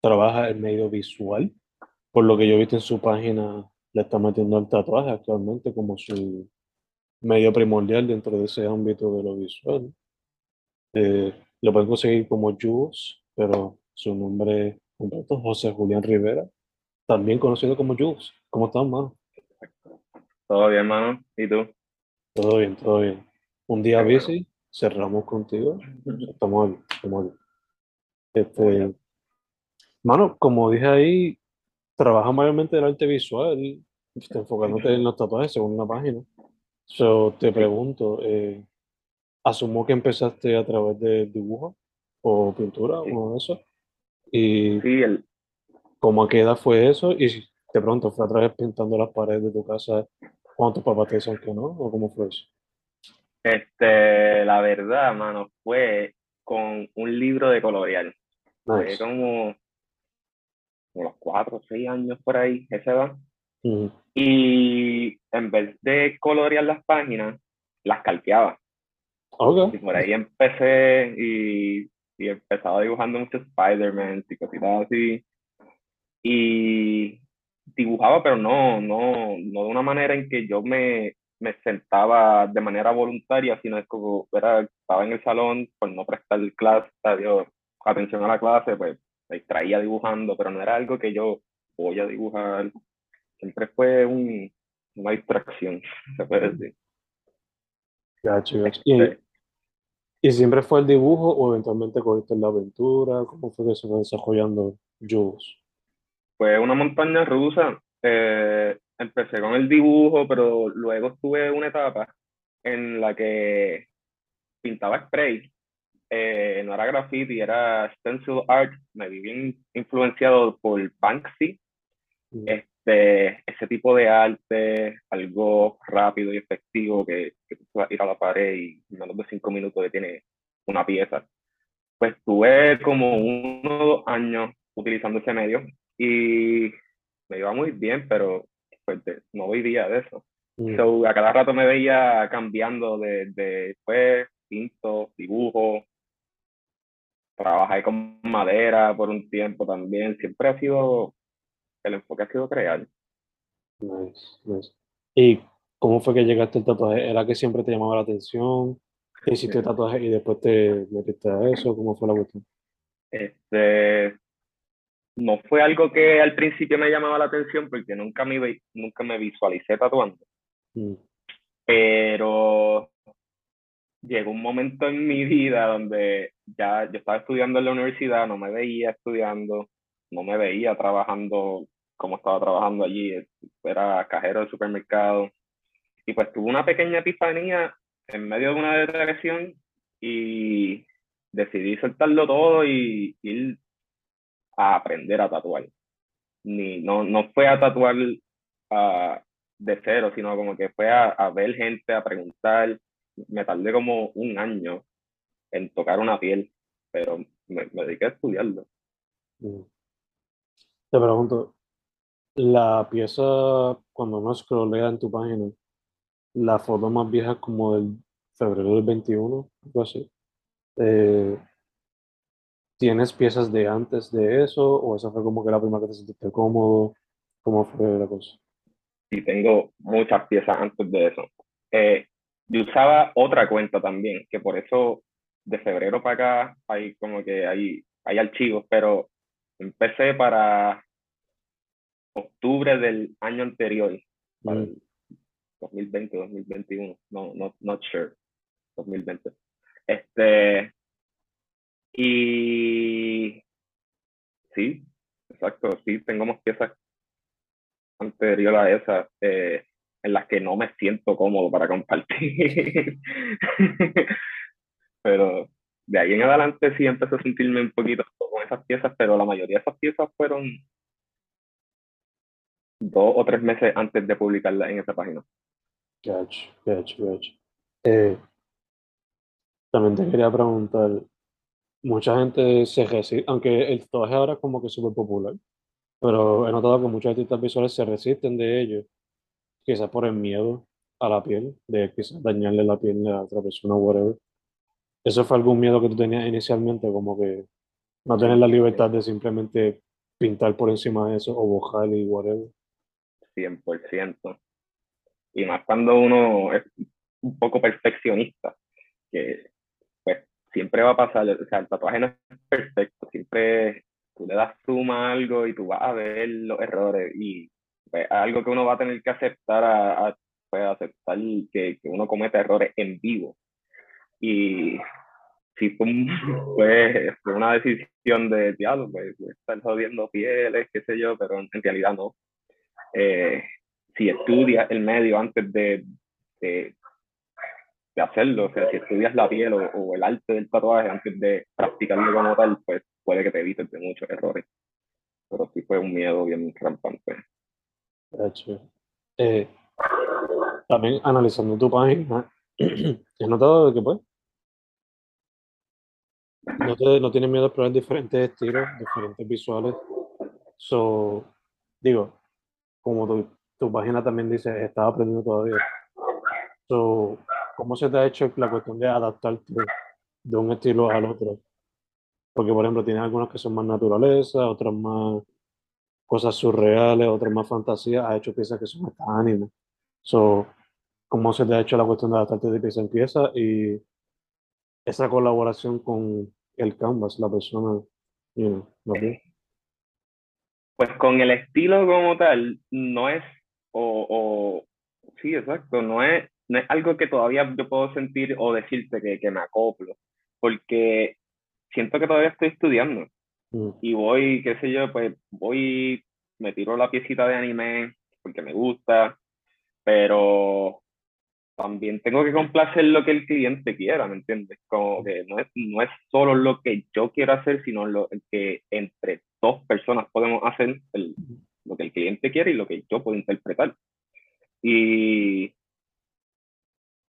trabaja en medio visual. Por lo que yo he visto en su página, le está metiendo el tatuaje actualmente como su medio primordial dentro de ese ámbito de lo visual. Eh, lo pueden conseguir como Jules, pero su nombre completo es José Julián Rivera, también conocido como Jules. ¿Cómo estás, mano? Todo bien, mano. ¿Y tú? Todo bien, todo bien. Un día bici, cerramos contigo. Estamos aquí, estamos aquí. Este, mano, como dije ahí, trabaja mayormente el arte visual, este, enfocándote en los tatuajes según la página. So, te pregunto, eh, asumo que empezaste a través de dibujo o pintura, Sí. uno de esos. Y Sí, el, ¿cómo a qué edad fue eso? Y de pronto fue a través pintando las paredes de tu casa cuando tus papás te decían que no, o cómo fue eso. este, la verdad, mano, fue con un libro de colorear. Fue Nice. como, como los cuatro o seis años por ahí, esa edad. Ujú. Y en vez de colorear las páginas, las calqueaba. Ok. Y por ahí empecé y, y empezaba dibujando muchos Spider-Man y cositas así. Y dibujaba, pero no, no, no de una manera en que yo me, me sentaba de manera voluntaria, sino es como era, estaba en el salón por no prestar clase, atención a la clase, pues me distraía dibujando, pero no era algo que yo voy a dibujar. Siempre fue un, una distracción, se puede decir. Gacho, gacho. ¿Y, y siempre fue el dibujo o eventualmente cogiste la aventura? ¿Cómo fue que se fue desarrollando Jules? Fue una montaña rusa. Eh, empecé con el dibujo, pero luego estuve una etapa en la que pintaba spray. Eh, no era graffiti, era stencil art. Me vi bien influenciado por Banksy. Mm. Este, ese tipo de arte, algo rápido y efectivo que, que tú ir a la pared y en menos de cinco minutos ya tiene una pieza. Pues tuve como uno o dos años utilizando ese medio y me iba muy bien, pero pues, de- no vivía de eso. Mm. So, a cada rato me veía cambiando de, de pues, pinto, dibujo, trabajé con madera por un tiempo también. Siempre ha sido, el enfoque ha sido crear. Nice, nice. ¿Y cómo fue que llegaste al tatuaje? ¿Era que siempre te llamaba la atención? ¿Hiciste Sí. tatuaje y después te metiste a eso? ¿Cómo fue la cuestión? Este, no fue algo que al principio me llamaba la atención porque nunca me, nunca me visualicé tatuando. Mm. pero llegó un momento en mi vida donde ya yo estaba estudiando en la universidad, no me veía estudiando, no me veía trabajando como estaba trabajando allí, era cajero de supermercado. Y pues tuve una pequeña epifanía en medio de una depresión y decidí soltarlo todo y ir a aprender a tatuar. Ni, no, no fue a tatuar ah, de cero, sino como que fue a, a ver gente, a preguntar. Me tardé como un año en tocar una piel, pero me, me dediqué a estudiarlo. Mm. Te pregunto, la pieza, cuando uno scrollea en tu página, la foto más vieja es como del febrero del 21, algo así. Eh, ¿tienes piezas de antes de eso? ¿O esa fue como que la primera que te sentiste cómodo? ¿Cómo fue la cosa? Sí, tengo muchas piezas antes de eso. Eh, yo usaba otra cuenta también, que por eso de febrero para acá hay como que hay, hay archivos, pero empecé para octubre del año anterior, para el 2020, 2021, no, no, not sure, 2020. Este, y sí, exacto, sí, tengo más piezas anterior a esa eh, en las que no me siento cómodo para compartir. pero de ahí en adelante sí empecé a sentirme un poquito con esas piezas, pero la mayoría de esas piezas fueron dos o tres meses antes de publicarlas en esa página. Gotcha, gotcha, gotcha. Eh, también te quería preguntar, mucha gente se resiste, aunque el tatuaje ahora es como que súper popular, pero he notado que muchos artistas visuales se resisten de ello, quizás por el miedo a la piel, de quizás dañarle la piel a otra persona o whatever. ¿Eso fue algún miedo que tú tenías inicialmente, como que no tener la libertad de simplemente pintar por encima de eso o bojar y whatever? 100%. Y más cuando uno es un poco perfeccionista, que pues siempre va a pasar, o sea, el tatuaje no es perfecto, siempre tú le das suma a algo y tú vas a ver los errores y pues, algo que uno va a tener que aceptar a, pues, aceptar que, que, uno comete errores en vivo. Y si pues, fue una decisión de diálogo, pues, estar jodiendo pieles, qué sé yo, pero en realidad no. Eh, si estudias el medio antes de, de, de, hacerlo, o sea, si estudias la piel o, o, el arte del tatuaje antes de practicarlo como tal, pues puede que te evites de muchos errores. Pero sí fue un miedo bien rampante. Eh, también analizando tu página, he notado que pues no, te, no tienes miedo a probar diferentes estilos, diferentes visuales. So, digo, como tu, tu página también dice, estaba aprendiendo todavía. So, ¿Cómo se te ha hecho la cuestión de adaptarte de un estilo al otro? Porque, por ejemplo, tienes algunos que son más naturaleza, otros más cosas surreales, otros más fantasía. Has hecho piezas que son hasta anime. So, ¿Cómo se te ha hecho la cuestión de adaptarte de pieza en pieza y esa colaboración con el canvas, la persona, you know, ¿no? Pues con el estilo como tal, no es, o, o sí, exacto, no es, no es algo que todavía yo puedo sentir o decirte que, que me acoplo, porque siento que todavía estoy estudiando Mm. y voy, qué sé yo, pues voy, me tiro la piecita de anime porque me gusta, pero también tengo que complacer lo que el cliente quiera, ¿me entiendes? Como que no es, no es solo lo que yo quiero hacer, sino lo que entre dos personas podemos hacer el, lo que el cliente quiere y lo que yo puedo interpretar. Y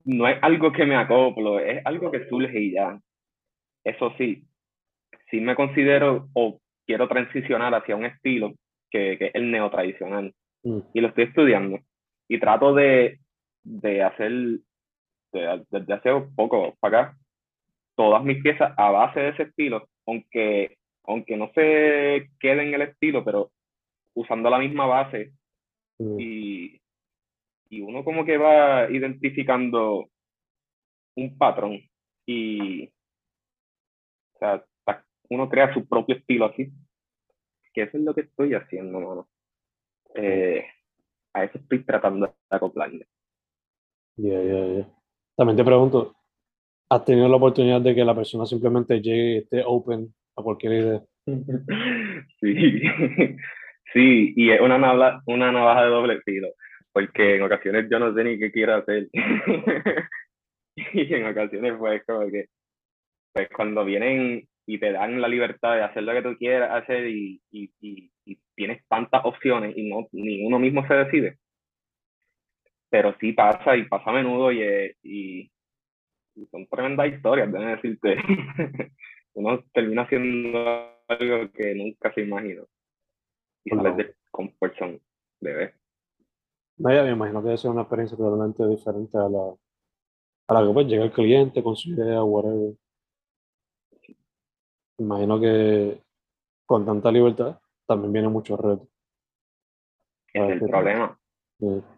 no es algo que me acoplo, es algo que surge y ya. Eso sí, sí me considero o quiero transicionar hacia un estilo que, que es el neotradicional. Mm. Y lo estoy estudiando. Y trato de, de hacer, desde de, de hace poco para acá, todas mis piezas a base de ese estilo, aunque, aunque no se quede en el estilo, pero usando la misma base Mm. y, y uno como que va identificando un patrón y o sea, uno crea su propio estilo así, que eso es lo que estoy haciendo, mano. Eh, a eso estoy tratando de acoplarme. Ya, ya, ya. También te pregunto, ¿has tenido la oportunidad de que la persona simplemente llegue y esté open a cualquier idea? Sí, sí, y es una navaja, una navaja de doble filo, porque en ocasiones yo no sé ni qué quiero hacer. y en ocasiones pues como que, pues cuando vienen y te dan la libertad de hacer lo que tú quieras hacer y, y, y, y tienes tantas opciones y no, ni uno mismo se decide. Pero sí pasa y pasa a menudo y, y, y son tremendas historias, déjame decirte. uno termina haciendo algo que nunca se imaginó. y sales de zone ver. No, ya me imagino que debe ser una experiencia totalmente diferente a la, a la que pues llega el cliente con su idea, whatever. Imagino que con tanta libertad también viene mucho reto. Es el problema. Es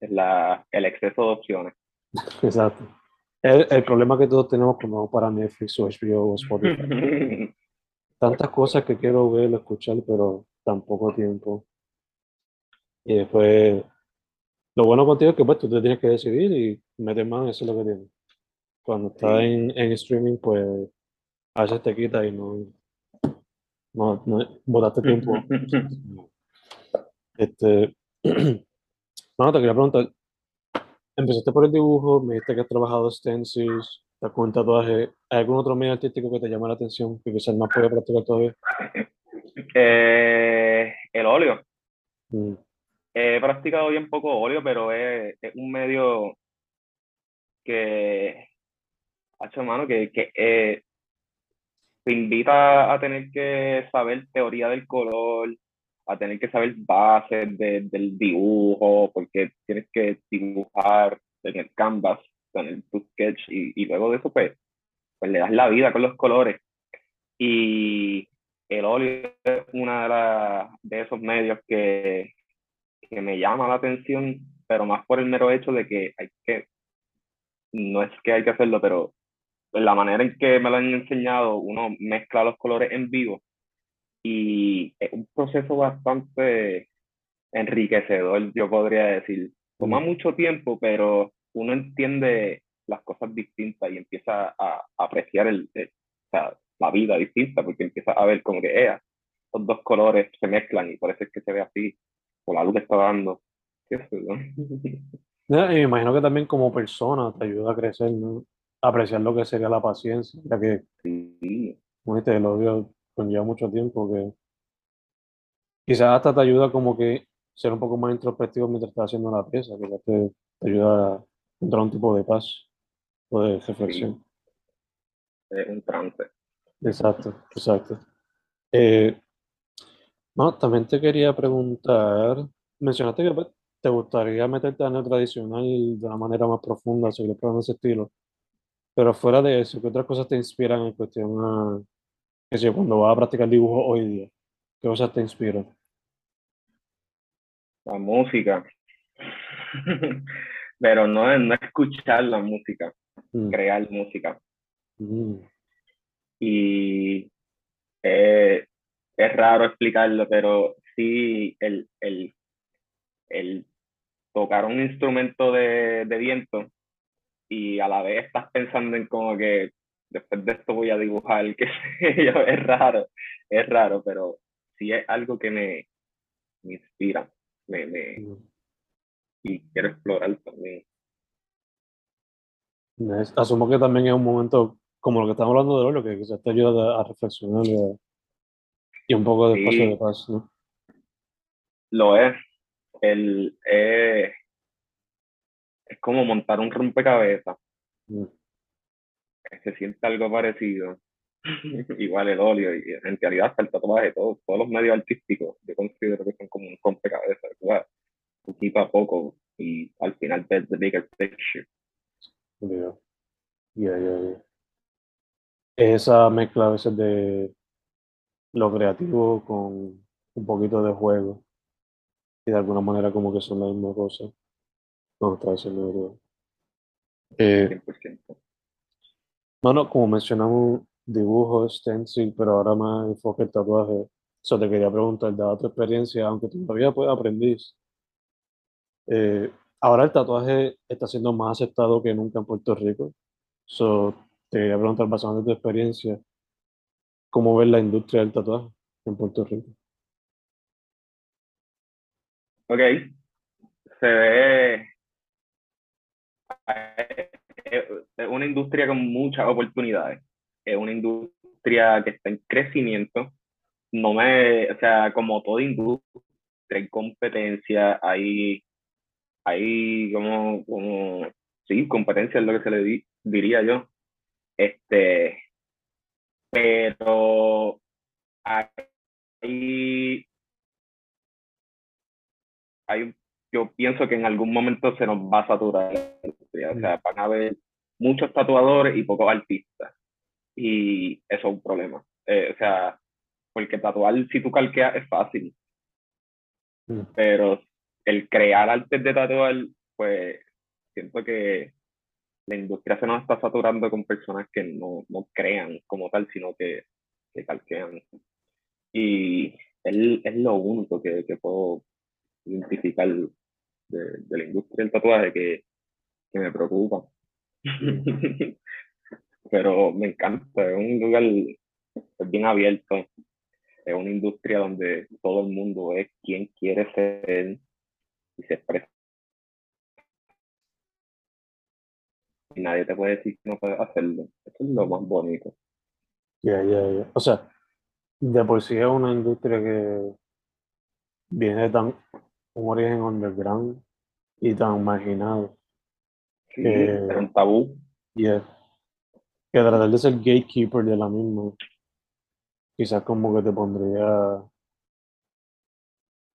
la, el exceso de opciones. Exacto. El, el, problema que todos tenemos como para Netflix o HBO o Spotify. Tantas cosas que quiero ver, escuchar, pero tan poco tiempo. Y después, lo bueno contigo es que pues tú te tienes que decidir y meter mano, eso es lo que tienes. Cuando estás en, en, streaming, pues a veces te quita y no, no, no botaste tiempo. este, bueno, te quería preguntar, empezaste por el dibujo, me dijiste que has trabajado stencils, con tatuaje. ¿Hay algún otro medio artístico que te llama la atención que quizás más puede practicar todavía? Eh, el óleo. Mm. He practicado bien poco óleo, pero es, es un medio que, hecho mano, que, que eh, te invita a tener que saber teoría del color, a tener que saber bases del dibujo, porque tienes que dibujar en el canvas, en el sketch, y, y, luego de eso, pues, pues le das la vida con los colores. Y el óleo es uno de, de esos medios que, que me llama la atención, pero más por el mero hecho de que hay que, no es que hay que hacerlo, pero la manera en que me lo han enseñado, uno mezcla los colores en vivo y es un proceso bastante enriquecedor, yo podría decir. Toma mucho tiempo, pero uno entiende las cosas distintas y empieza a, apreciar el, la vida distinta, porque empieza a ver como que, ea, los dos colores se mezclan y por eso es que se ve así, por la luz que está dando. ¿no? me imagino que también como persona te ayuda a crecer, ¿no? Apreciar lo que sería la paciencia, ya que, sí. como el odio conlleva mucho tiempo que quizás hasta te ayuda como que ser un poco más introspectivo mientras estás haciendo la pieza, que te, te ayuda a encontrar un tipo de paz o de reflexión. Es un trance. Exacto, exacto. Eh, no, también te quería preguntar, mencionaste que pues, te gustaría meterte a lo tradicional de una manera más profunda, seguir probando ese estilo, pero fuera de eso, ¿qué otras cosas te inspiran en cuestión a, que sé, cuando vas a practicar dibujo hoy día? ¿Qué cosas te inspiran? La música. pero no, no escuchar la música, Mm, crear música. mm, y eh, es raro explicarlo, pero sí el, el, el tocar un instrumento de, de viento y a la vez estás pensando en como que después de esto voy a dibujar, que es raro, es raro, pero sí es algo que me, me inspira, me, me, y quiero explorar también. Asumo que también es un momento como lo que estamos hablando de hoy, lo que quizás te ayuda a, reflexionar y, a- y un poco de espacio Sí. de paz, ¿no? Lo es. El, eh, es como montar un rompecabezas. Mm, Se siente algo parecido. Igual el óleo y en realidad hasta el tatuaje, todos, todos los medios artísticos, yo considero que son como un rompecabezas, ¿verdad? Poquito a poco y al final ves the bigger picture. ya, ya, ya. Esa mezcla a veces de lo creativo con un poquito de juego y de alguna manera como que son la misma cosa. No, está diciendo verdad. Eh, 100%. Bueno, como mencionamos, dibujo, stencil, pero ahora más enfoque el tatuaje. Eso te quería preguntar, dada tu experiencia, aunque todavía pues aprendiz, eh, ahora el tatuaje está siendo más aceptado que nunca en Puerto Rico. So, te quería preguntar, basado en tu experiencia, ¿cómo ves la industria del tatuaje en Puerto Rico? Ok, se ve es una industria con muchas oportunidades. Es una industria que está en crecimiento. No me, o sea, como toda industria, hay competencia, hay, hay como, como, sí, competencia es lo que se le di- diría yo. Este, pero hay hay, yo pienso que en algún momento se nos va a saturar O sea, van a haber muchos tatuadores y pocos artistas. Y eso es un problema. Eh, o sea, porque tatuar si tú calqueas es fácil. Mm. Pero el crear artes de tatuar, pues siento que la industria se nos está saturando con personas que no, no crean como tal, sino que, que calquean. Y es, es lo único que, que puedo identificar de, de, la industria del tatuaje que, que me preocupa. Pero me encanta, es un lugar es bien abierto, es una industria donde todo el mundo es quien quiere ser y se expresa y nadie te puede decir que no puedes hacerlo. Eso es lo más bonito. Ya, ya, ya. O sea, de por sí es una industria que viene tan un origen underground y tan marginado. Sí, que, es un tabú. Yeah. Que tratar de ser gatekeeper de la misma, quizás como que te pondría,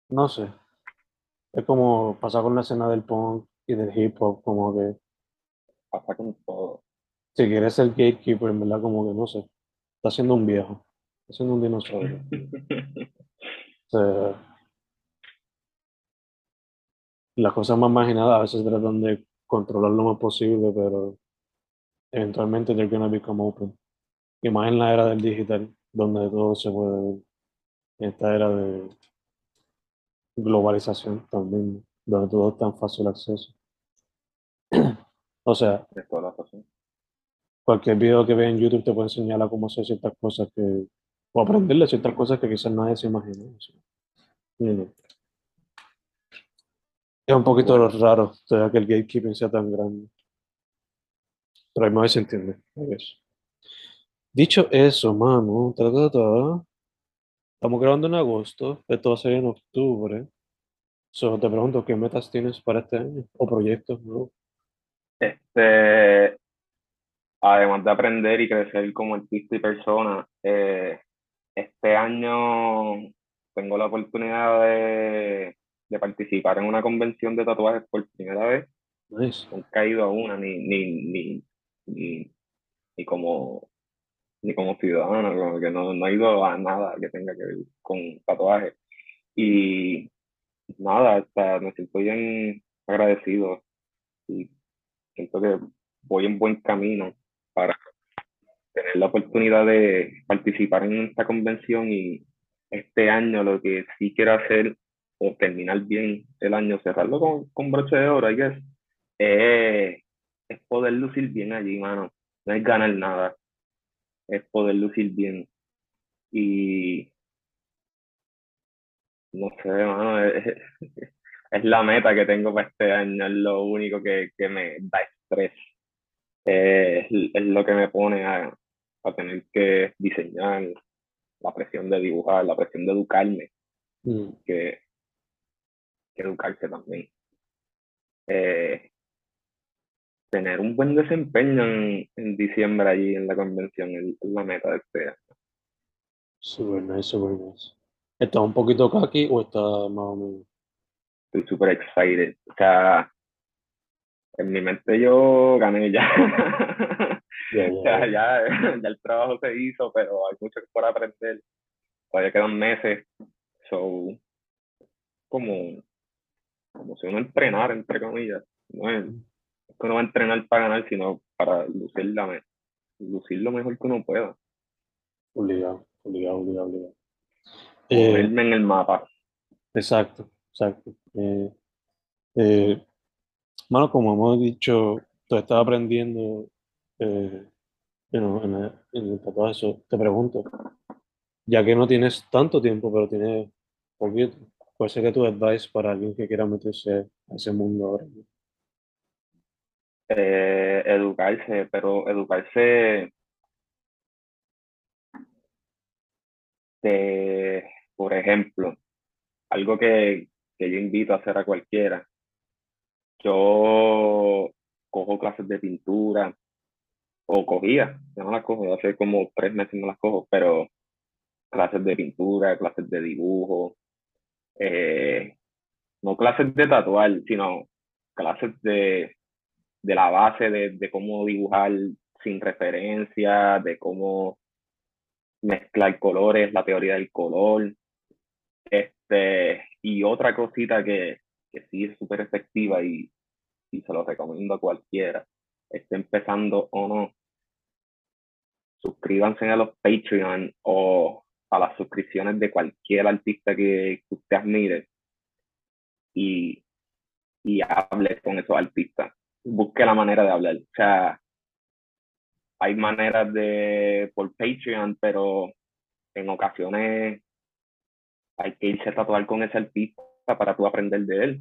no sé, es como pasar con la escena del punk y del hip hop, como que pasa con todo. Si quieres ser gatekeeper, en verdad, como que no sé, está siendo un viejo, está siendo un dinosaurio. o sea, las cosas más marginadas a veces tratan de controlar lo más posible, pero eventualmente they're gonna become open. Y más en la era del digital, donde todo se puede ver. En esta era de globalización también, donde todo es tan fácil acceso. O sea, cualquier video que veas en YouTube te puede enseñar a cómo hacer ciertas cosas que, o aprenderle ciertas cosas que quizás nadie se imagina. Es un poquito raro que el gatekeeping sea tan grande. Pero hay más se entiende. Dicho eso, mano, estamos grabando en agosto, esto va a ser en octubre. Solo te pregunto, ¿qué metas tienes para este año? ¿O proyectos nuevos? Este, además de aprender y crecer como artista y persona, eh, este año tengo la oportunidad de, de, participar en una convención de tatuajes por primera vez. Nice. No he caído a una ni, ni, ni, ni, como ni como ciudadano, como que no, no he ido a nada que tenga que ver con tatuajes. Y nada, hasta me siento bien agradecido y siento que voy en buen camino para tener la oportunidad de participar en esta convención y este año lo que sí quiero hacer o terminar bien el año, cerrarlo con, con broche de oro, I guess, es, es poder lucir bien allí, mano. No es ganar nada, es poder lucir bien. Y no sé, mano, es, es la meta que tengo para este año, es lo único que, que me da estrés. es, es, lo que me pone a, a, tener que diseñar, la presión de dibujar, la presión de educarme, mm. que, educarse también. Eh, tener un buen desempeño en, en, diciembre allí en la convención es la meta de este año. Súper nice, súper nice. ¿Está un poquito kaki o está más o menos? estoy súper excited. O sea, en mi mente yo gané ya. o sea, ya, ya el trabajo se hizo, pero hay mucho por aprender. Todavía quedan meses. So, como, como si uno entrenara, entre comillas. No es, que uno va a entrenar para ganar, sino para lucir, la, lucir lo mejor que uno pueda. Obligado, obligado, obligado, obligado. Eh, en el mapa. Exacto, exacto. Eh, eh, bueno, como hemos dicho, tú estás aprendiendo eh, en, el, tatuaje, eso te pregunto, ya que no tienes tanto tiempo, pero tienes poquito, ¿cuál sería tu advice para alguien que quiera meterse a ese mundo ahora? Eh, educarse, pero educarse de, por ejemplo, algo que, que yo invito a hacer a cualquiera. Yo cojo clases de pintura, o cogía, ya no las cojo, hace como tres meses no las cojo, pero clases de pintura, clases de dibujo, eh, no clases de tatuar, sino clases de, de la base de, cómo dibujar sin referencia, de cómo mezclar colores, la teoría del color. Este, y otra cosita que, que sí es súper efectiva y, y se lo recomiendo a cualquiera, esté empezando o no, suscríbanse a los Patreon o a las suscripciones de cualquier artista que, usted admire y, y hable con esos artistas. Busque la manera de hablar. O sea, hay maneras de por Patreon, pero en ocasiones hay que irse a tatuar con ese artista para tú aprender de él.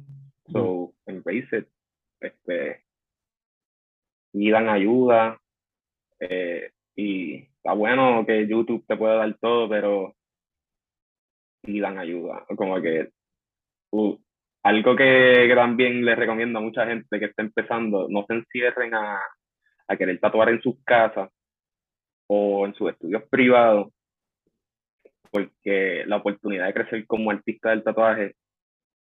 So, embrace it. Este, dan ayuda. Eh, y está bueno que YouTube te pueda dar todo, pero dan ayuda. Como que uh, algo que, que, también les recomiendo a mucha gente que está empezando, no se encierren a, a querer tatuar en sus casas o en sus estudios privados, porque la oportunidad de crecer como artista del tatuaje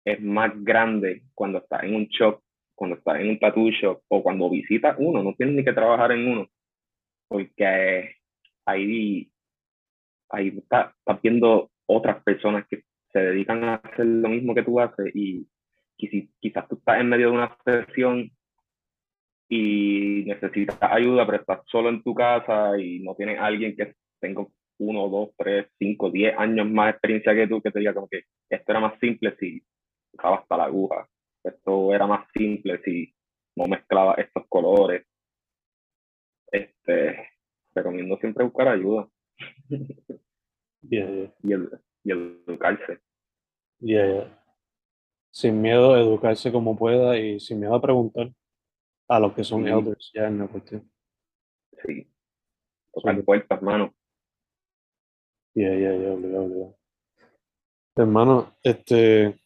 es más grande cuando estás en un shop, cuando estás en un tattoo shop o cuando visitas uno, no tienes ni que trabajar en uno, porque ahí, ahí estás viendo otras personas que se dedican a hacer lo mismo que tú haces y quizás tú estás en medio de una sesión y necesitas ayuda, pero estás solo en tu casa y no tienes alguien que tenga uno, dos, tres, cinco, diez años más experiencia que tú, que te diga como que esto era más simple si usaba hasta la aguja, esto era más simple si no mezclaba estos colores. Este, recomiendo siempre buscar ayuda. Y, y, educarse. Sin miedo a educarse como pueda y sin miedo a preguntar a los que son elders ya en la cuestión. Sí. Tocar puertas, mano. Ya, ya, ya, obligado, obligado. Hermano, este,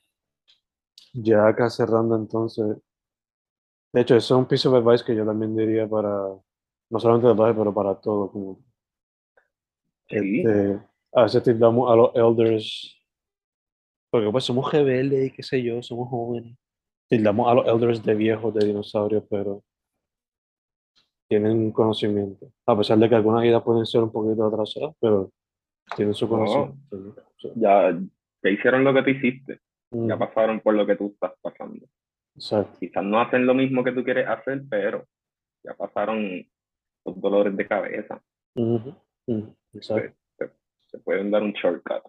ya acá cerrando entonces, de hecho, eso es un piece of advice que yo también diría para, no solamente de pero para todo. Como, este, a veces tildamos a los elders, porque pues somos rebeldes y qué sé yo, somos jóvenes. Tildamos a los elders de viejos, de dinosaurios, pero tienen conocimiento. A pesar de que algunas ideas pueden ser un poquito atrasadas, pero tienen su conocimiento. Ya, te hicieron lo que tú hiciste. Ya pasaron por lo que tú estás pasando. Quizás no hacen lo mismo que tú quieres hacer, pero ya pasaron los dolores de cabeza. Se, pueden dar un shortcut.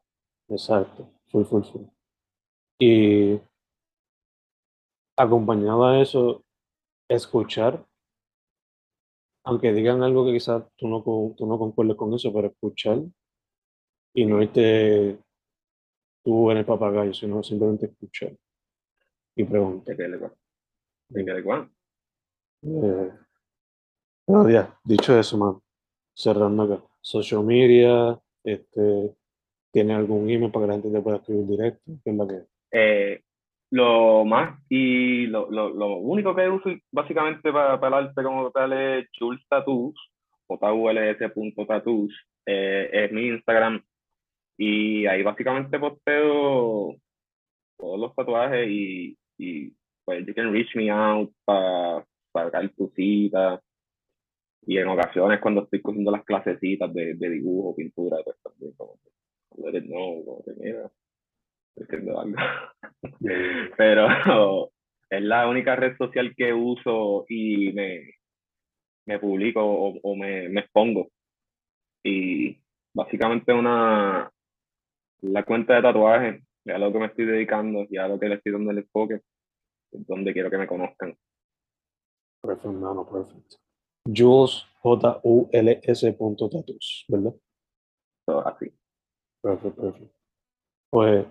Exacto, full, full, full. Y acompañado a eso, escuchar, aunque digan algo que quizás tú no, tú no concuerdes con eso, pero escuchar y no irte tú en el papagayo, sino simplemente escuchar y preguntar. ¿De cuál? Eh, dicho eso, man, cerrando acá. Social media, este, ¿tiene algún email para que la gente te pueda escribir directo? ¿Qué es la que? Eh, lo más y lo, lo, lo, único que uso básicamente para, para el arte como tal es Jules Tattoos, Tattoos, eh, es mi Instagram y ahí básicamente posteo todos los tatuajes y, y pues you can reach me out para sacar tu cita. Y en ocasiones cuando estoy cogiendo las clasecitas de, de dibujo, pintura, pues también como it know, como que mira, algo. Pero es la única red social que uso y me, me publico o, o me, me expongo. Y básicamente una, la cuenta de tatuaje, ya a lo que me estoy dedicando, ya a lo que le estoy dando el enfoque, es donde quiero que me conozcan. Perfecto, no, perfecto. Jules, J-U-L-S. Tatus, ¿verdad? Todo así. Perfecto, perfecto. Pues,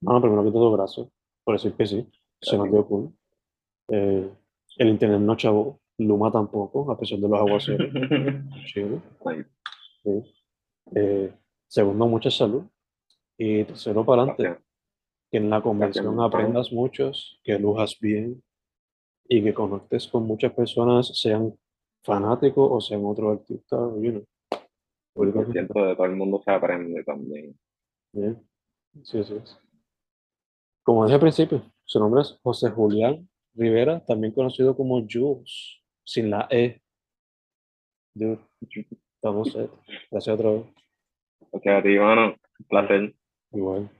bueno, primero que todo, gracias por decir que sí. Se nos dio cool. Eh, el internet no chavo, Luma tampoco, a pesar de los aguaceros. Chido. Sí. Eh, segundo, mucha salud. Y tercero, para adelante. Que en la convención aprendas muchos, que lujas bien y que conectes con muchas personas, sean fanáticos o sean otros artistas. You know. siento de todo el mundo se aprende también. Bien. Sí, sí. Como dije al principio, Su nombre es José Julián Rivera, también conocido como Jules, sin la E. Dude, estamos set. Gracias otra vez. Ok, a ti. Un placer. Igual.